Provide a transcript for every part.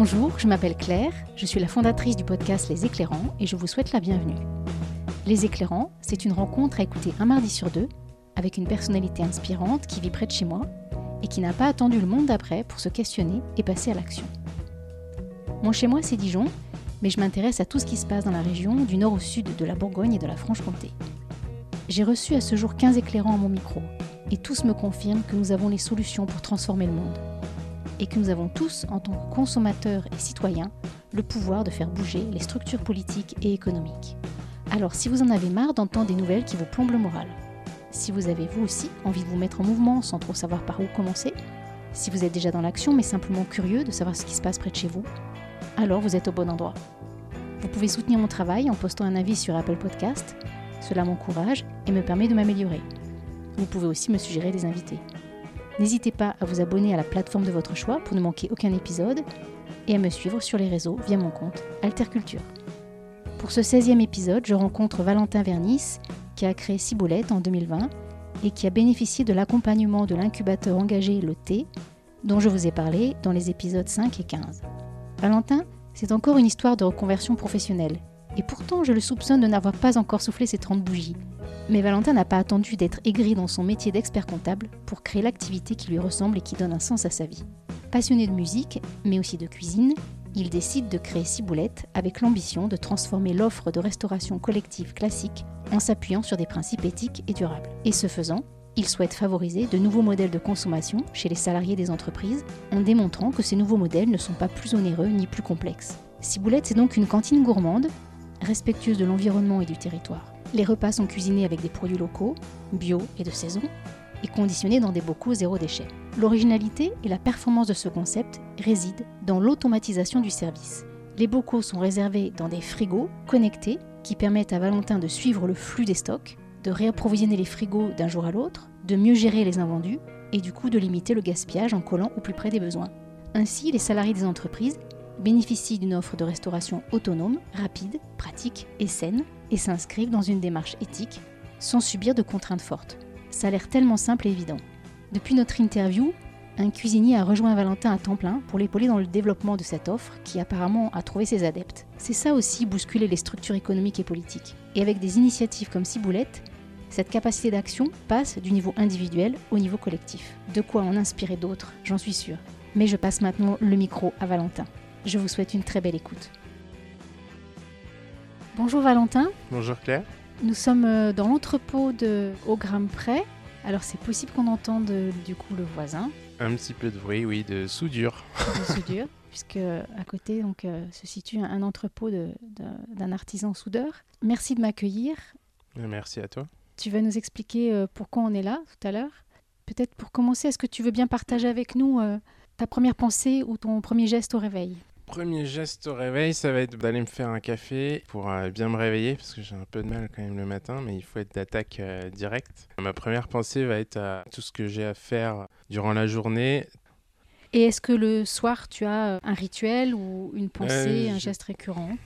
Bonjour, je m'appelle Claire, je suis la fondatrice du podcast Les Éclairants et je vous souhaite la bienvenue. Les Éclairants, c'est une rencontre à écouter un mardi sur deux avec une personnalité inspirante qui vit près de chez moi et qui n'a pas attendu le monde d'après pour se questionner et passer à l'action. Mon chez moi, c'est Dijon, mais je m'intéresse à tout ce qui se passe dans la région du nord au sud de la Bourgogne et de la Franche-Comté. J'ai reçu à ce jour 15 éclairants à mon micro, et tous me confirment que nous avons les solutions pour transformer le monde. Et que nous avons tous, en tant que consommateurs et citoyens, le pouvoir de faire bouger les structures politiques et économiques. Alors si vous en avez marre d'entendre des nouvelles qui vous plombent le moral, si vous avez vous aussi envie de vous mettre en mouvement sans trop savoir par où commencer, si vous êtes déjà dans l'action mais simplement curieux de savoir ce qui se passe près de chez vous, alors vous êtes au bon endroit. Vous pouvez soutenir mon travail en postant un avis sur Apple Podcast. Cela m'encourage et me permet de m'améliorer. Vous pouvez aussi me suggérer des invités. N'hésitez pas à vous abonner à la plateforme de votre choix pour ne manquer aucun épisode et à me suivre sur les réseaux via mon compte Alterculture. Pour ce 16e épisode, je rencontre Valentin Vernis qui a créé Ciboulette en 2020 et qui a bénéficié de l'accompagnement de l'incubateur engagé Le T, dont je vous ai parlé dans les épisodes 5 et 15. Valentin, c'est encore une histoire de reconversion professionnelle. Et pourtant, je le soupçonne de n'avoir pas encore soufflé ses 30 bougies. Mais Valentin n'a pas attendu d'être aigri dans son métier d'expert comptable pour créer l'activité qui lui ressemble et qui donne un sens à sa vie. Passionné de musique, mais aussi de cuisine, il décide de créer Ciboulette avec l'ambition de transformer l'offre de restauration collective classique en s'appuyant sur des principes éthiques et durables. Et ce faisant, il souhaite favoriser de nouveaux modèles de consommation chez les salariés des entreprises en démontrant que ces nouveaux modèles ne sont pas plus onéreux ni plus complexes. Ciboulette, c'est donc une cantine gourmande, respectueuse de l'environnement et du territoire. Les repas sont cuisinés avec des produits locaux, bio et de saison, et conditionnés dans des bocaux zéro déchet. L'originalité et la performance de ce concept résident dans l'automatisation du service. Les bocaux sont réservés dans des frigos connectés qui permettent à Valentin de suivre le flux des stocks, de réapprovisionner les frigos d'un jour à l'autre, de mieux gérer les invendus et du coup de limiter le gaspillage en collant au plus près des besoins. Ainsi, les salariés des entreprises bénéficient d'une offre de restauration autonome, rapide, pratique et saine et s'inscrivent dans une démarche éthique sans subir de contraintes fortes. Ça a l'air tellement simple et évident. Depuis notre interview, un cuisinier a rejoint Valentin à temps plein pour l'épauler dans le développement de cette offre qui apparemment a trouvé ses adeptes. C'est ça aussi bousculer les structures économiques et politiques. Et avec des initiatives comme Ciboulette, cette capacité d'action passe du niveau individuel au niveau collectif. De quoi en inspirer d'autres, j'en suis sûre. Mais je passe maintenant le micro à Valentin. Je vous souhaite une très belle écoute. Bonjour Valentin. Bonjour Claire. Nous sommes euh, dans l'entrepôt de Au Gramme Près. Alors c'est possible qu'on entende euh, du coup le voisin. Un petit peu de bruit, oui, de soudure. De soudure, puisque à côté donc, euh, se situe un entrepôt d'un artisan soudeur. Merci de m'accueillir. Merci à toi. Tu vas nous expliquer pourquoi on est là tout à l'heure. Peut-être pour commencer, est-ce que tu veux bien partager avec nous ta première pensée ou ton premier geste au réveil? Premier geste au réveil, ça va être d'aller me faire un café pour euh, bien me réveiller, parce que j'ai un peu de mal quand même le matin, mais il faut être d'attaque euh, directe. Ma première pensée va être à tout ce que j'ai à faire durant la journée. Et est-ce que le soir, tu as euh, un rituel ou une pensée, un geste récurrent?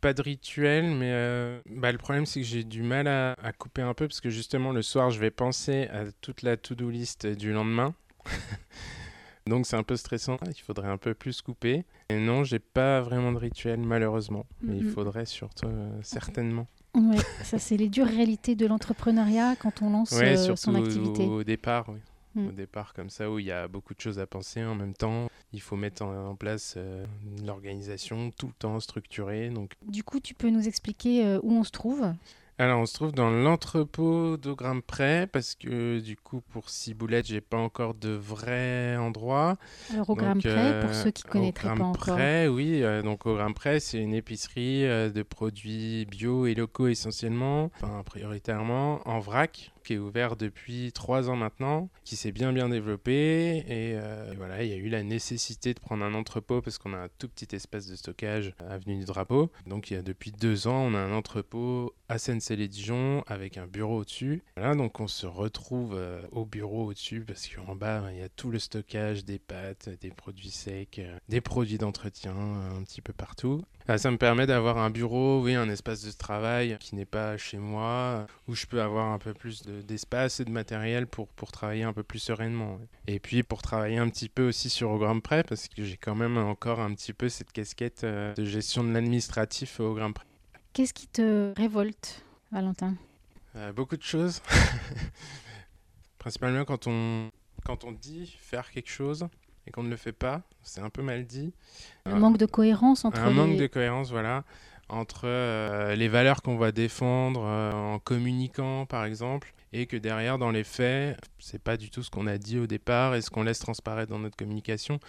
Pas de rituel, mais bah, le problème c'est que j'ai du mal à, à, couper un peu parce que justement le soir je vais penser à toute la to-do list du lendemain. Donc c'est un peu stressant, il faudrait un peu plus couper. Et non, j'ai pas vraiment de rituel malheureusement, mais il faudrait surtout euh, certainement. Oui, ça c'est les dures réalités de l'entrepreneuriat quand on lance euh, son activité. Au départ, oui. Mm. Au départ, comme ça, où il y a beaucoup de choses à penser en même temps. Il faut mettre en, place euh, l'organisation tout le temps structurée. Donc... Du coup, tu peux nous expliquer où on se trouve? Alors, on se trouve dans l'entrepôt d'Augramme Près parce que du coup, pour Ciboulette, j'ai pas encore de vrai endroit. Alors, Augramme Près, pour ceux qui connaîtraient pas encore. Près, oui. Euh, donc, Augramme Près, c'est une épicerie euh, de produits bio et locaux essentiellement, enfin, prioritairement en vrac qui est ouvert depuis trois ans maintenant, qui s'est bien bien développé. Euh, et, voilà, il y a eu la nécessité de prendre un entrepôt parce qu'on a un tout petit espace de stockage avenue du Drapeau. Donc il y a depuis deux ans, on a un entrepôt à seine Saint-Marcel-et-Dijon avec un bureau au-dessus. Voilà, donc on se retrouve euh, au bureau au-dessus parce qu'en bas, ben, il y a tout le stockage des pâtes, des produits secs, euh, des produits d'entretien un petit peu partout. Ah, ça me permet d'avoir un bureau, oui, un espace de travail qui n'est pas chez moi, où je peux avoir un peu plus d'espace et de matériel pour, pour travailler un peu plus sereinement. Et puis pour travailler un petit peu aussi sur Ogram Prêt, parce que j'ai quand même encore un petit peu cette casquette de gestion de l'administratif au Ogram Prêt. Qu'est-ce qui te révolte, Valentin euh, Beaucoup de choses. Principalement quand on, quand on dit faire quelque chose et qu'on ne le fait pas, c'est un peu mal dit. Un manque de cohérence entre Un manque de cohérence, voilà, entre euh, les valeurs qu'on va défendre euh, en communiquant, par exemple, et que derrière, dans les faits, c'est pas du tout ce qu'on a dit au départ et ce qu'on laisse transparaître dans notre communication.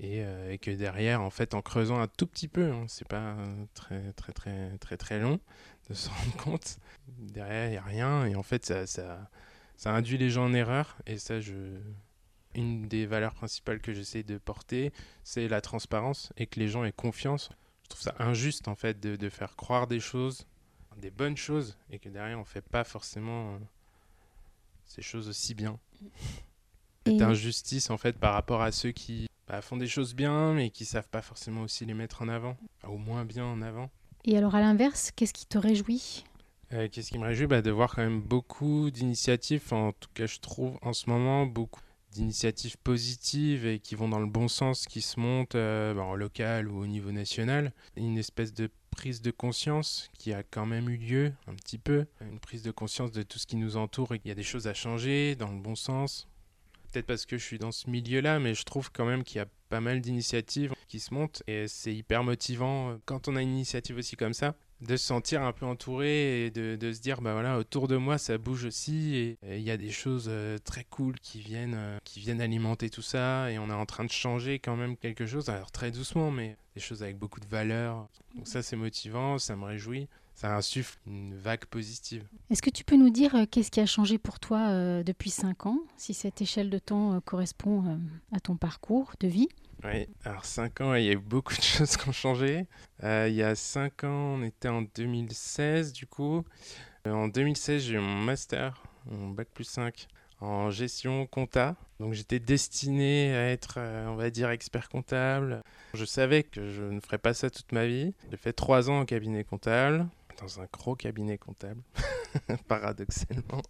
Euh, et, que derrière, en fait, en creusant un tout petit peu, hein, c'est pas très, très, très, très, très long de se rendre compte, derrière, il n'y a rien, et en fait, ça, ça, ça, induit les gens en erreur, et ça, je... Une des valeurs principales que j'essaie de porter, c'est la transparence, et que les gens aient confiance. Je trouve ça injuste, en fait, de, de faire croire des choses, des bonnes choses, et que derrière, on ne fait pas forcément euh, ces choses aussi bien. Cette injustice, en fait, par rapport à ceux qui bah, font des choses bien, mais qui savent pas forcément aussi les mettre en avant, au moins bien en avant. Et alors à l'inverse, qu'est-ce qui te réjouit? Euh, Qu'est-ce qui me réjouit? Bah, De voir quand même beaucoup d'initiatives, en tout cas je trouve en ce moment beaucoup d'initiatives positives et qui vont dans le bon sens, qui se montent euh, bah, en local ou au niveau national. Une espèce de prise de conscience qui a quand même eu lieu un petit peu, une prise de conscience de tout ce qui nous entoure et qu'il y a des choses à changer dans le bon sens peut-être parce que je suis dans ce milieu-là, mais je trouve quand même qu'il y a pas mal d'initiatives qui se montent et c'est hyper motivant euh, quand on a une initiative aussi comme ça de se sentir un peu entouré et de, se dire bah voilà autour de moi ça bouge aussi et il y a des choses euh, très cool qui viennent euh, qui viennent alimenter tout ça et on est en train de changer quand même quelque chose alors très doucement mais des choses avec beaucoup de valeur donc ça c'est motivant ça me réjouit ça insuffle une vague positive. Est-ce que tu peux nous dire euh, qu'est-ce qui a changé pour toi euh, depuis 5 ans, si cette échelle de temps euh, correspond à ton parcours de vie? Oui, alors 5 ans, il y a eu beaucoup de choses qui ont changé. il y a 5 ans, on était en 2016 du coup. en 2016, j'ai eu mon master, mon bac plus 5 en gestion compta. Donc j'étais destiné à être, on va dire, expert comptable. Je savais que je ne ferais pas ça toute ma vie. J'ai fait trois ans au cabinet comptable dans un gros cabinet comptable, paradoxalement.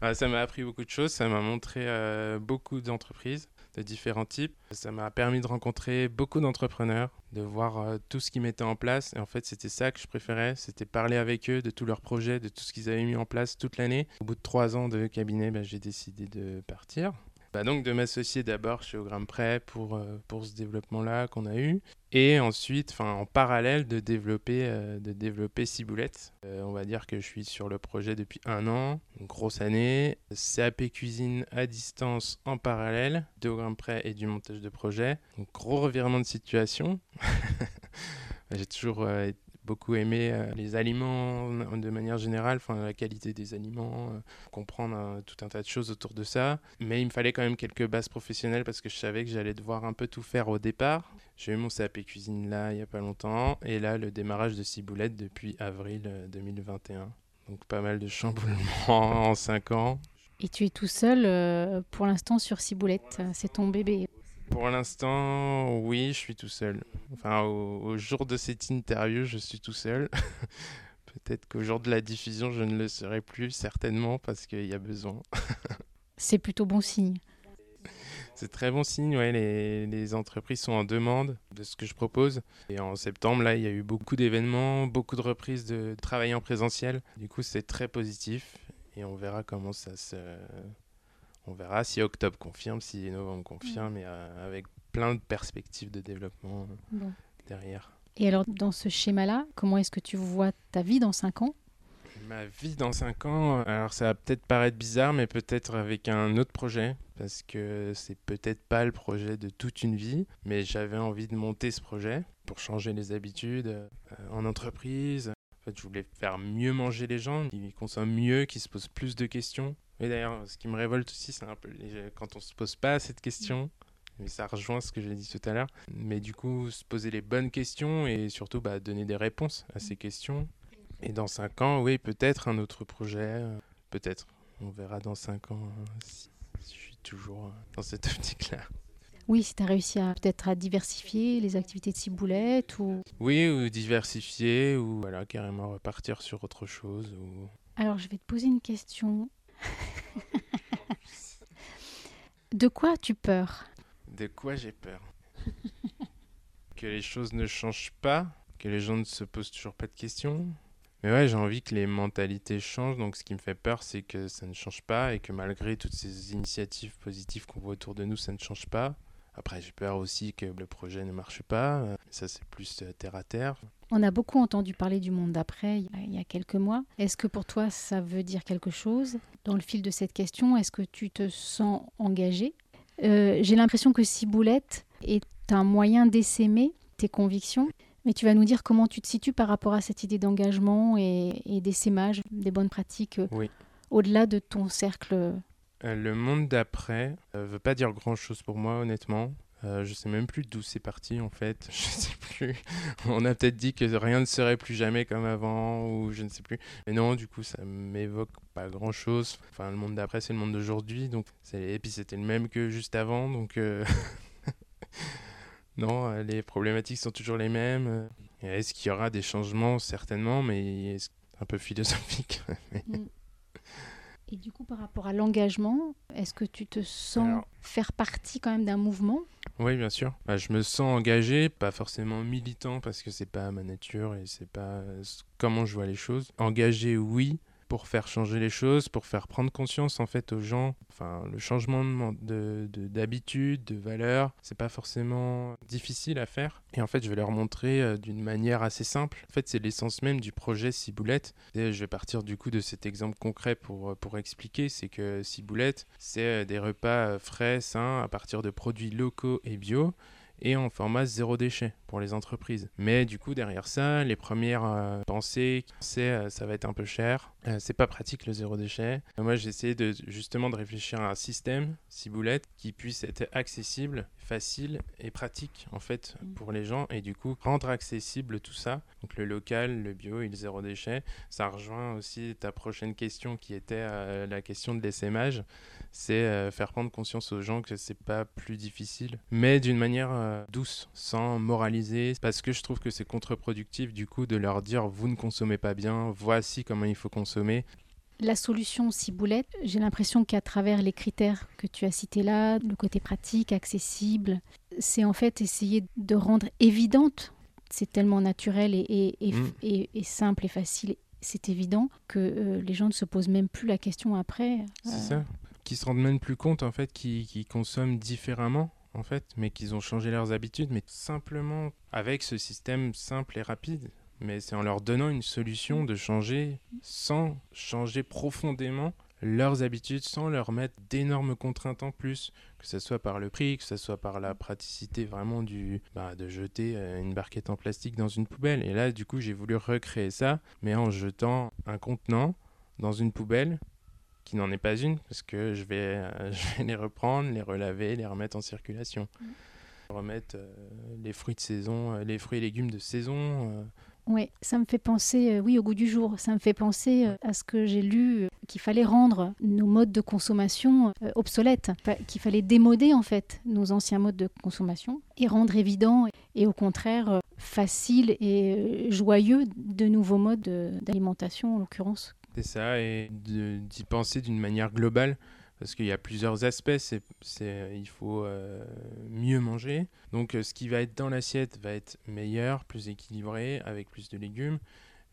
Ah, ça m'a appris beaucoup de choses, ça m'a montré euh, beaucoup d'entreprises de différents types. Ça m'a permis de rencontrer beaucoup d'entrepreneurs, de voir euh, tout ce qu'ils mettaient en place. Et en fait, c'était ça que je préférais, c'était parler avec eux de tous leurs projets, de tout ce qu'ils avaient mis en place toute l'année. Au bout de trois ans de cabinet, bah, j'ai décidé de partir. Bah, donc de m'associer d'abord chez Ogram Prêt pour, euh, pour ce développement-là qu'on a eu. Et ensuite, en parallèle, de développer, euh, de développer Ciboulette. Euh, on va dire que je suis sur le projet depuis un an, une grosse année. CAP cuisine à distance en parallèle, de Ogram Prêt et du montage de projet. Gros revirement de situation. J'ai toujours été beaucoup aimé euh, les aliments de manière générale, enfin la qualité des aliments, euh, comprendre euh, tout un tas de choses autour de ça. Mais il me fallait quand même quelques bases professionnelles parce que je savais que j'allais devoir un peu tout faire au départ. J'ai eu mon CAP cuisine là il n'y a pas longtemps et là le démarrage de Ciboulette depuis avril 2021. Donc pas mal de chamboulements en 5 ans. Et tu es tout seul pour l'instant sur Ciboulette, c'est ton bébé. Pour l'instant, oui, je suis tout seul. Enfin, au, jour de cette interview, je suis tout seul. Peut-être qu'au jour de la diffusion, je ne le serai plus, certainement, parce qu'il y a besoin. C'est plutôt bon signe. C'est très bon signe, ouais, les, les, entreprises sont en demande de ce que je propose. Et en septembre, là, il y a eu beaucoup d'événements, beaucoup de reprises de travail en présentiel. Du coup, c'est très positif et on verra comment ça se, on verra si octobre confirme, si novembre confirme, mm. et euh, avec plein de perspectives de développement euh, derrière. Et alors, dans ce schéma-là, comment est-ce que tu vois ta vie dans 5 ans? Ma vie dans 5 ans, alors ça va peut-être paraître bizarre, mais peut-être avec un autre projet, parce que c'est peut-être pas le projet de toute une vie, mais j'avais envie de monter ce projet pour changer les habitudes euh, en entreprise. Fait, je voulais faire mieux manger les gens, qu'ils consomment mieux, qu'ils se posent plus de questions. Et d'ailleurs, ce qui me révolte aussi, c'est un peu quand on se pose pas cette question. Mais ça rejoint ce que j'ai dit tout à l'heure. Mais du coup, se poser les bonnes questions et surtout bah, donner des réponses à ces questions. Et dans 5 ans, oui, peut-être un autre projet, euh, peut-être. On verra dans 5 ans si, si je suis toujours euh, dans cette optique-là. Oui, si tu as réussi à peut-être à diversifier les activités de ciboulette ou... Oui, ou diversifier, ou voilà, carrément repartir sur autre chose. Ou... Alors, je vais te poser une question. de quoi as-tu peur? De quoi j'ai peur? Que les choses ne changent pas, que les gens ne se posent toujours pas de questions. Mais ouais, j'ai envie que les mentalités changent, donc ce qui me fait peur, c'est que ça ne change pas et que malgré toutes ces initiatives positives qu'on voit autour de nous, ça ne change pas. Après, j'ai peur aussi que le projet ne marche pas. Euh, Ça, c'est plus euh, terre à terre. On a beaucoup entendu parler du monde d'après il y a- quelques mois. Est-ce que pour toi, ça veut dire quelque chose Dans le fil de cette question, est-ce que tu te sens engagé? Euh, J'ai l'impression que Ciboulette est un moyen d'essaimer tes convictions. Mais tu vas nous dire comment tu te situes par rapport à cette idée d'engagement et, et d'essaimage des bonnes pratiques Oui. au-delà de ton cercle. Euh, le monde d'après euh, veut pas dire grand-chose pour moi, honnêtement. Euh, je sais même plus d'où c'est parti en fait. Je sais plus. On a peut-être dit que rien ne serait plus jamais comme avant ou je ne sais plus. Mais non, du coup, ça m'évoque pas grand-chose. Enfin, le monde d'après, c'est le monde d'aujourd'hui. Donc, et puis c'était le même que juste avant. Donc, euh, non, les problématiques sont toujours les mêmes. Est-ce qu'il y aura des changements? Certainement, mais un peu philosophique? Et du coup, par rapport à l'engagement, est-ce que tu te sens Alors- faire partie quand même d'un mouvement? Oui, bien sûr. Bah, je me sens engagé, pas forcément militant parce que c'est pas ma nature et c'est pas euh, comment je vois les choses. Engagé, oui, pour faire changer les choses, pour faire prendre conscience en fait aux gens. Enfin, le changement de man- de de- d'habitude, de, valeur, c'est pas forcément difficile à faire. Et en fait, je vais leur montrer euh, d'une manière assez simple. En fait, c'est l'essence même du projet Ciboulette. Et je vais partir du coup de cet exemple concret pour, euh, pour expliquer. C'est que Ciboulette, c'est euh, des repas frais, sains, à partir de produits locaux et bio et en format zéro déchet pour les entreprises. Mais du coup, derrière ça, les premières pensées, c'est euh, ça va être un peu cher, c'est pas pratique le zéro déchet. Euh, moi, j'ai essayé de, justement de réfléchir à un système, ciboulette, qui puisse être accessible, facile et pratique en fait Mm. pour les gens et du coup rendre accessible tout ça. Donc le local, le bio et le zéro déchet. Ça rejoint aussi ta prochaine question qui était euh, la question de l'essaimage c'est euh, faire prendre conscience aux gens que c'est pas plus difficile, mais d'une manière euh, douce, sans moraliser, parce que je trouve que c'est contre-productif du coup de leur dire vous ne consommez pas bien, voici comment il faut consommer. La solution ciboulette, j'ai l'impression qu'à travers les critères que tu as cités là, le côté pratique, accessible, c'est en fait essayer de rendre évidente, c'est tellement naturel et, et- et- Mm. et- simple et facile, c'est évident que euh, les gens ne se posent même plus la question après. C'est Euh, ça. Qui se rendent même plus compte en fait qu'ils qu'ils consomment différemment en fait, mais qu'ils ont changé leurs habitudes, mais simplement avec ce système simple et rapide. Mais c'est en leur donnant une solution de changer sans changer profondément leurs habitudes, sans leur mettre d'énormes contraintes en plus, que ce soit par le prix, que ce soit par la praticité vraiment du bah, de jeter euh, une barquette en plastique dans une poubelle. Et là, du coup, j'ai voulu recréer ça, mais en jetant un contenant dans une poubelle qui n'en est pas une, parce que je vais, euh, je vais les reprendre, les relaver, les remettre en circulation. Remettre euh, les fruits de saison, euh, les fruits et légumes de saison. euh, Ouais, ça me fait penser, euh, oui, au goût du jour. Ça me fait penser euh, à ce que j'ai lu, euh, qu'il fallait rendre nos modes de consommation obsolètes, qu'il fallait démoder en fait nos anciens modes de consommation et rendre évident et au contraire facile et joyeux de nouveaux modes de- d'alimentation en l'occurrence. C'est ça, et d'y penser d'une manière globale, parce qu'il y a plusieurs aspects. C'est, il faut euh, mieux manger. Donc, euh, ce qui va être dans l'assiette va être meilleur, plus équilibré, avec plus de légumes.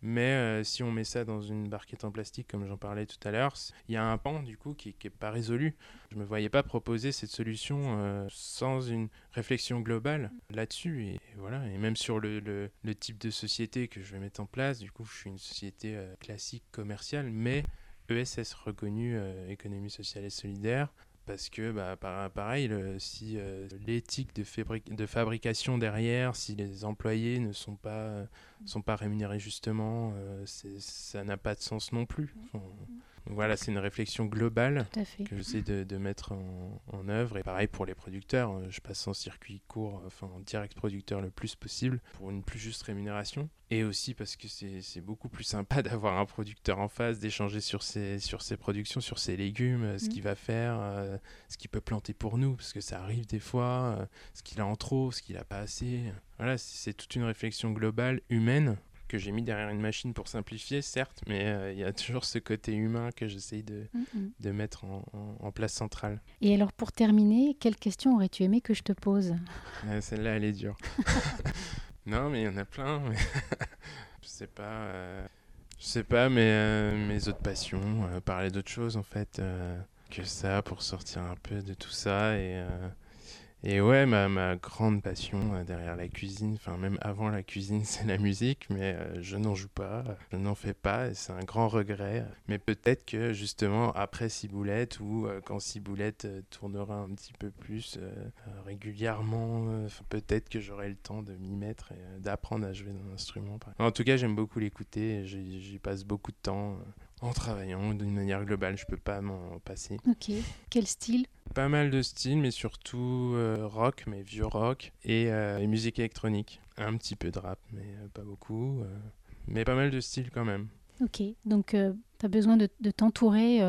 Mais euh, si on met ça dans une barquette en plastique, comme j'en parlais tout à l'heure, il y a un pan du coup qui n'est pas résolu. Je ne me voyais pas proposer cette solution sans une réflexion globale là-dessus. Et voilà, et même sur le, type de société que je vais mettre en place, du coup, je suis une société classique commerciale, mais ESS reconnue euh, économie sociale et solidaire. Parce que, bah, par- pareil, le- si euh, l'éthique de, fabri- de fabrication derrière, si les employés ne sont pas, euh, sont pas rémunérés justement, euh, ça n'a pas de sens non plus. Enfin, voilà, c'est une réflexion globale que j'essaie de, de mettre en, en œuvre. Et pareil pour les producteurs, euh, je passe en circuit court, enfin en direct producteur le plus possible pour une plus juste rémunération. Et aussi parce que c'est beaucoup plus sympa d'avoir un producteur en face, d'échanger sur ses, sur ses productions, sur ses légumes, euh, ce Mm. qu'il va faire, euh, ce qu'il peut planter pour nous, parce que ça arrive des fois, euh, ce qu'il a en trop, ce qu'il a pas assez. Voilà, c'est toute une réflexion globale, humaine, que j'ai mis derrière une machine pour simplifier, certes, mais euh, il y a toujours ce côté humain que j'essaye de, Mhm. de mettre en, en- en place centrale. Et alors, pour terminer, quelle question aurais-tu aimé que je te pose? Euh, Celle-là, elle est dure. non, mais il y en a plein. mais je sais pas. euh, Je sais pas, mais euh, mes autres passions, parler d'autre chose en fait que ça pour sortir un peu de tout ça et et ouais, ma, ma grande passion euh, derrière la cuisine, enfin même avant la cuisine, c'est la musique, mais euh, je n'en joue pas, je n'en fais pas, et c'est un grand regret. Mais peut-être que justement après Ciboulette ou euh, quand Ciboulette tournera un petit peu plus régulièrement, peut-être que j'aurai le temps de m'y mettre et d'apprendre à jouer d'un instrument. En tout cas, j'aime beaucoup l'écouter, j'y passe beaucoup de temps en travaillant d'une manière globale, je peux pas m'en passer. Ok. Quel style? Pas mal de styles, mais surtout euh, rock, mais vieux rock, et, euh, et musique électronique. Un petit peu de rap, mais euh, pas beaucoup. euh, mais pas mal de styles quand même. Ok. Donc, tu as besoin de, de t'entourer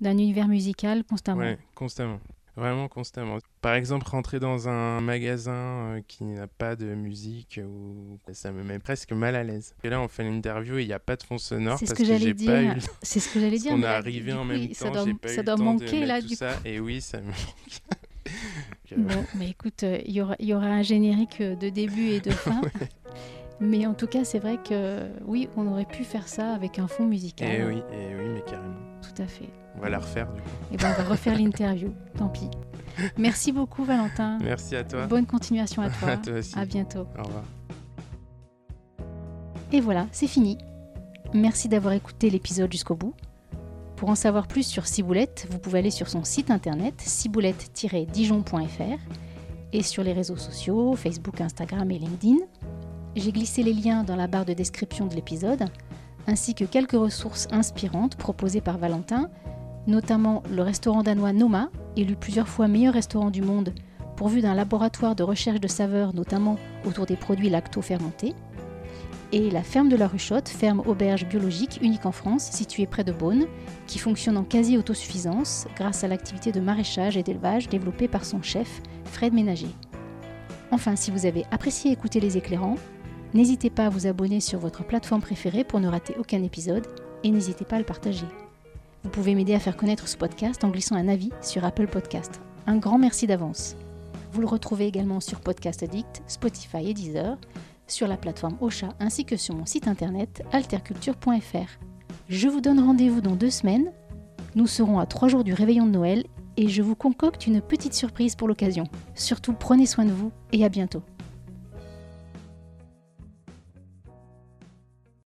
d'un univers musical constamment. Ouais, constamment. Vraiment constamment. Par exemple, rentrer dans un magasin euh, qui n'a pas de musique, ou ça me met presque mal à l'aise. Et là, on fait l'interview et il n'y a pas de fond sonore parce que que, j'ai pas eu le C'est ce que j'allais dire. On est arrivé en coup, même ça temps, doit, pas eu ça le doit temps de manquer là, tout du ça, coup. Et oui, ça me manque. Que- Bon, mais écoute, euh, il y, aura, il y aura un générique euh, de début et de fin. Mais en tout cas, c'est vrai que oui, on aurait pu faire ça avec un fond musical. Eh oui, et oui, mais carrément. Tout à fait. On va la refaire du coup. Et ben, on va refaire l'interview. Tant pis. Merci beaucoup, Valentin. Merci à toi. Bonne continuation à toi. À toi aussi. À bientôt. Au revoir. Et voilà, c'est fini. Merci d'avoir écouté l'épisode jusqu'au bout. Pour en savoir plus sur Ciboulette, vous pouvez aller sur son site internet ciboulette-dijon.fr et sur les réseaux sociaux, Facebook, Instagram et LinkedIn. J'ai glissé les liens dans la barre de description de l'épisode, ainsi que quelques ressources inspirantes proposées par Valentin, notamment le restaurant danois Noma, élu plusieurs fois meilleur restaurant du monde, pourvu d'un laboratoire de recherche de saveurs, notamment autour des produits lacto-fermentés, et la ferme de la Ruchotte, ferme auberge biologique unique en France, située près de Beaune, qui fonctionne en quasi-autosuffisance grâce à l'activité de maraîchage et d'élevage développée par son chef, Fred Ménager. Enfin, si vous avez apprécié écouter les éclairants, n'hésitez pas à vous abonner sur votre plateforme préférée pour ne rater aucun épisode et n'hésitez pas à le partager. Vous pouvez m'aider à faire connaître ce podcast en glissant un avis sur Apple Podcast. Un grand merci d'avance. Vous le retrouvez également sur Podcast Addict, Spotify et Deezer, sur la plateforme Ocha ainsi que sur mon site internet alterculture.fr. Je vous donne rendez-vous dans deux semaines. Nous serons à trois jours du réveillon de Noël et je vous concocte une petite surprise pour l'occasion. Surtout prenez soin de vous et à bientôt.